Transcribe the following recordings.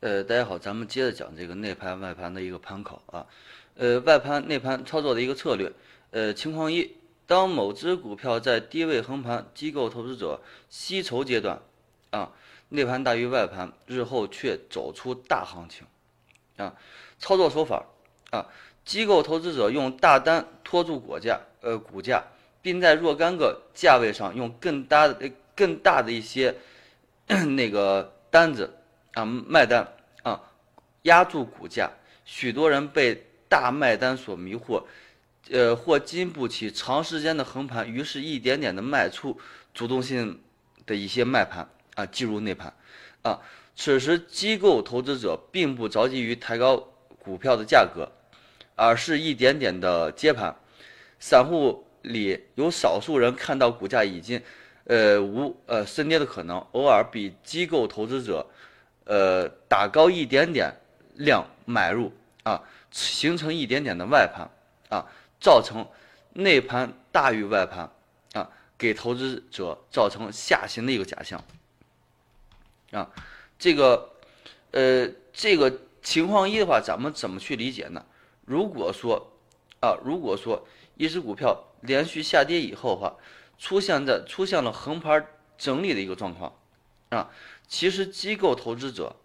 呃，大家好，咱们接着讲这个内盘外盘的一个盘口啊。呃，外盘内盘操作的一个策略。呃，情况一，当某只股票在低位横盘，机构投资者吸筹阶段，啊，内盘大于外盘，日后却走出大行情，啊，操作手法啊，机构投资者用大单拖住股价，呃，股价，并在若干个价位上用更大的、更大的一些 那个单子啊卖单啊压住股价，许多人被大卖单所迷惑。呃，或经不起长时间的横盘，于是一点点的卖出主动性的一些卖盘啊，进入内盘啊。此时机构投资者并不着急于抬高股票的价格，而是一点点的接盘。散户里有少数人看到股价已经呃无呃升跌的可能，偶尔比机构投资者呃打高一点点量买入啊，形成一点点的外盘啊。造成内盘大于外盘，啊，给投资者造成下行的一个假象，啊，这个，呃，这个情况一的话，咱们怎么去理解呢？如果说，啊，如果说一只股票连续下跌以后的话，出现在出现了横盘整理的一个状况，啊，其实机构投资者，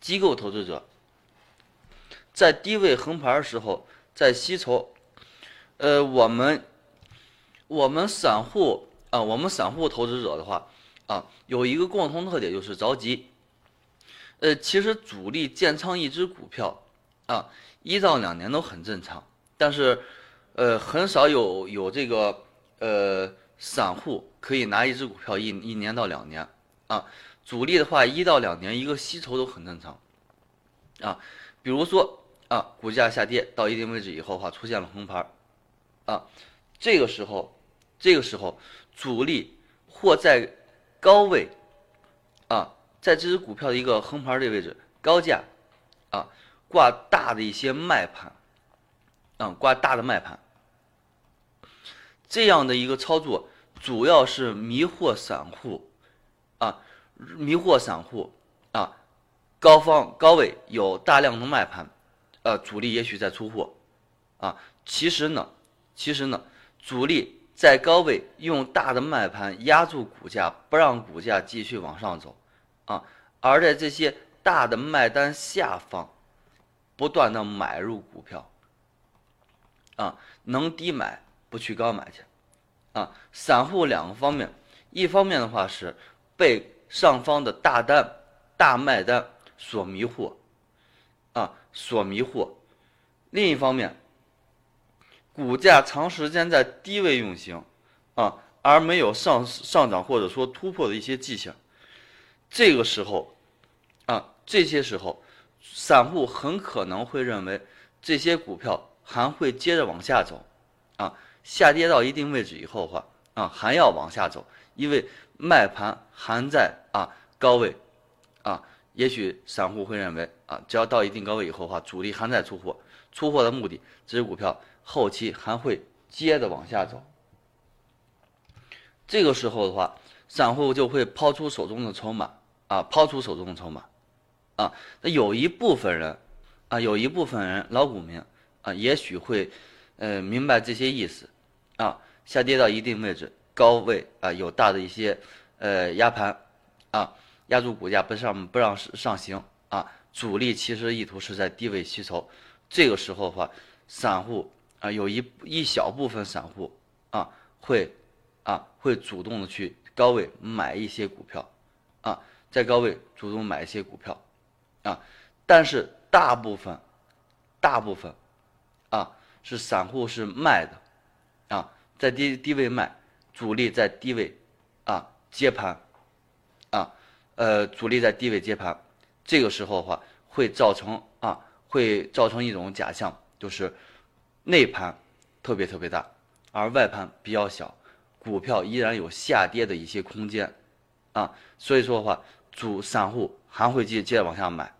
机构投资者在低位横盘的时候，在吸筹。呃，我们我们散户啊，我们散户投资者的话啊，有一个共同特点就是着急。呃，其实主力建仓一只股票啊，一到两年都很正常，但是呃，很少有有这个呃散户可以拿一只股票一一年到两年啊。主力的话，一到两年一个吸筹都很正常啊。比如说啊，股价下跌到一定位置以后的话，出现了横盘。啊，这个时候，这个时候，主力或在高位，啊，在这只股票的一个横盘的位置，高价，啊，挂大的一些卖盘，啊，挂大的卖盘，这样的一个操作，主要是迷惑散户，啊，迷惑散户，啊，高方高位有大量的卖盘，呃，主力也许在出货，啊，其实呢。其实呢，主力在高位用大的卖盘压住股价，不让股价继续往上走，啊，而在这些大的卖单下方，不断的买入股票，啊，能低买不去高买去，啊，散户两个方面，一方面的话是被上方的大单大卖单所迷惑，啊，所迷惑，另一方面。股价长时间在低位运行，啊，而没有上上涨或者说突破的一些迹象，这个时候，啊，这些时候，散户很可能会认为这些股票还会接着往下走，啊，下跌到一定位置以后的话，啊，还要往下走，因为卖盘还在啊高位，啊，也许散户会认为啊，只要到一定高位以后的话，主力还在出货，出货的目的，这只股票。后期还会接着往下走，这个时候的话，散户就会抛出手中的筹码啊，抛出手中的筹码啊。那有一部分人啊，有一部分人老股民啊，也许会呃明白这些意思啊。下跌到一定位置，高位啊有大的一些呃压盘啊，压住股价不上不让上行啊。主力其实意图是在低位吸筹，这个时候的话，散户。啊，有一一小部分散户啊，会啊会主动的去高位买一些股票，啊，在高位主动买一些股票，啊，但是大部分大部分啊是散户是卖的，啊，在低低位卖，主力在低位啊接盘，啊，呃，主力在低位接盘，这个时候的话会造成啊会造成一种假象，就是。内盘特别特别大，而外盘比较小，股票依然有下跌的一些空间，啊，所以说的话，主散户还会接接着往下买，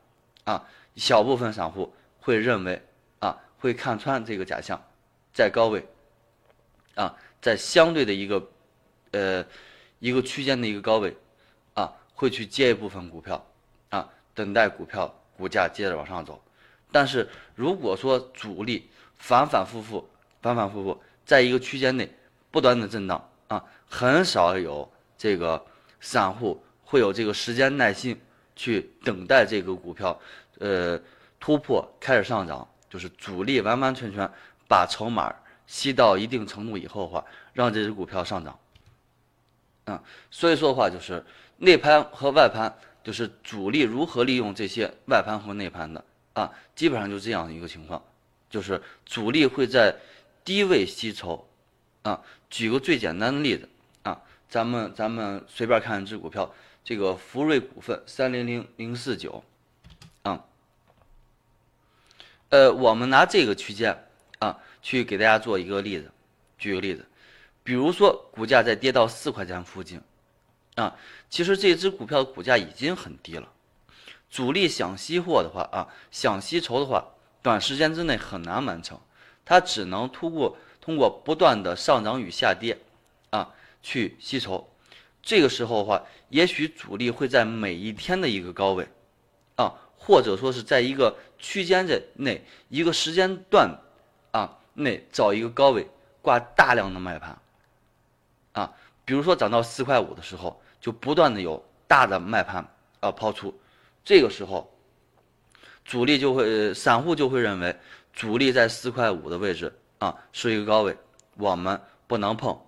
啊，小部分散户会认为啊，会看穿这个假象，在高位，啊，在相对的一个呃一个区间的一个高位，啊，会去接一部分股票，啊，等待股票股价接着往上走。但是如果说主力反反复复、反反复复在一个区间内不断的震荡啊，很少有这个散户会有这个时间耐心去等待这个股票呃突破开始上涨，就是主力完完全全把筹码吸到一定程度以后的话，让这只股票上涨。嗯，所以说的话就是内盘和外盘，就是主力如何利用这些外盘和内盘的。啊，基本上就这样的一个情况，就是主力会在低位吸筹，啊，举个最简单的例子啊，咱们咱们随便看一只股票，这个福瑞股份三零零零四九，啊，呃，我们拿这个区间啊，去给大家做一个例子，举个例子。比如说，股价在跌到四块钱附近，啊，其实这只股票的股价已经很低了。主力想吸货的话，啊，想吸筹的话，短时间之内很难完成，它只能通过通过不断的上涨与下跌，啊，去吸筹。这个时候的话，也许主力会在每一天的一个高位，啊，或者说是在一个区间在内一个时间段，啊内找一个高位挂大量的卖盘。啊，比如说涨到四块五的时候，就不断的有大的卖盘啊抛出，这个时候，主力就会，散户就会认为主力在四块五的位置啊是一个高位，我们不能碰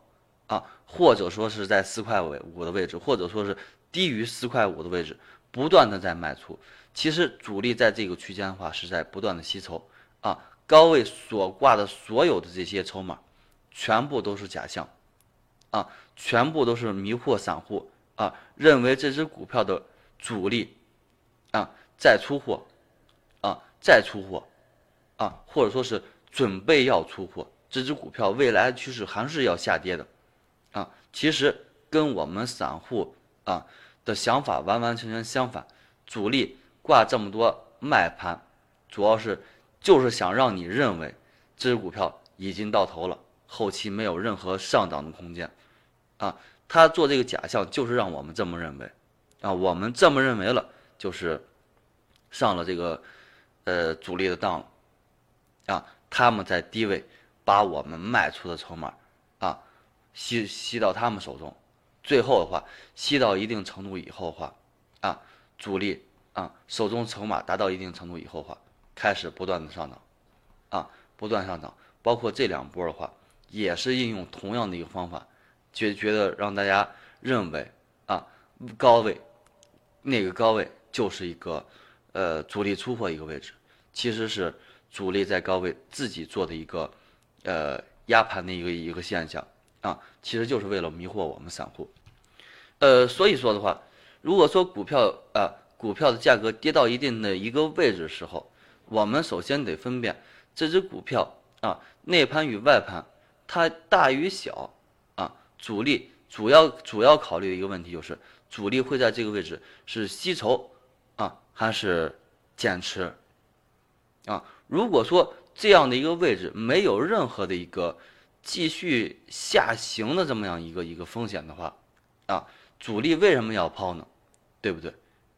啊，或者说是在四块五五的位置，或者说是低于四块五的位置，不断的在卖出。其实主力在这个区间的话是在不断的吸筹啊，高位所挂的所有的这些筹码，全部都是假象。啊，全部都是迷惑散户啊！认为这只股票的主力啊在出货，啊在出货，啊或者说是准备要出货，这只股票未来趋势还是要下跌的，啊，其实跟我们散户啊的想法完完全全相反。主力挂这么多卖盘，主要是就是想让你认为这只股票已经到头了。后期没有任何上涨的空间，啊，他做这个假象就是让我们这么认为，啊，我们这么认为了，就是上了这个呃主力的当了，啊，他们在低位把我们卖出的筹码啊吸吸到他们手中，最后的话吸到一定程度以后话，啊，主力啊手中筹码达到一定程度以后话，开始不断的上涨，啊，不断上涨，包括这两波的话。也是应用同样的一个方法，觉觉得让大家认为啊高位，那个高位就是一个呃主力出货一个位置，其实是主力在高位自己做的一个呃压盘的一个一个现象。啊，其实就是为了迷惑我们散户，呃所以说的话，如果说股票啊股票的价格跌到一定的一个位置的时候，我们首先得分辨这只股票啊内盘与外盘。它大与小，啊，主力主要主要考虑的一个问题就是，主力会在这个位置是吸筹，啊，还是减持，啊，如果说这样的一个位置没有任何的一个继续下行的这么样一个一个风险的话，啊，主力为什么要抛呢？对不对？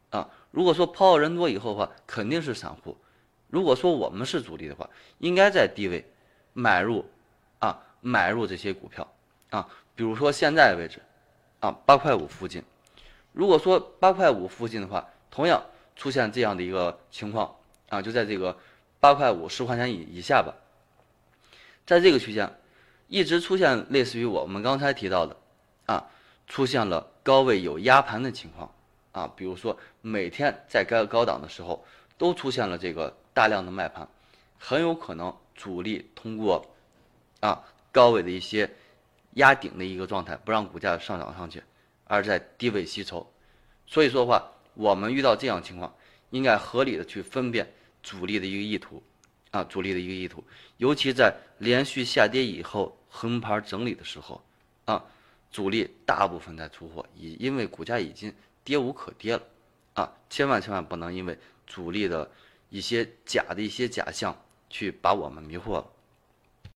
啊，如果说抛人多以后的话，肯定是散户。如果说我们是主力的话，应该在低位买入，啊。买入这些股票，啊，比如说现在的位置，啊，八块五附近。如果说八块五附近的话，同样出现这样的一个情况，啊，就在这个八块五十块钱以以下吧，在这个区间，一直出现类似于我们刚才提到的，啊，出现了高位有压盘的情况，啊，比如说每天在该高档的时候都出现了这个大量的卖盘，很有可能主力通过，啊。高位的一些压顶的一个状态，不让股价上涨上去，而在低位吸筹。所以说的话，我们遇到这样情况，应该合理的去分辨主力的一个意图，啊，主力的一个意图。尤其在连续下跌以后横盘整理的时候，啊，主力大部分在出货，已因为股价已经跌无可跌了，啊，千万千万不能因为主力的一些假的一些假象去把我们迷惑了。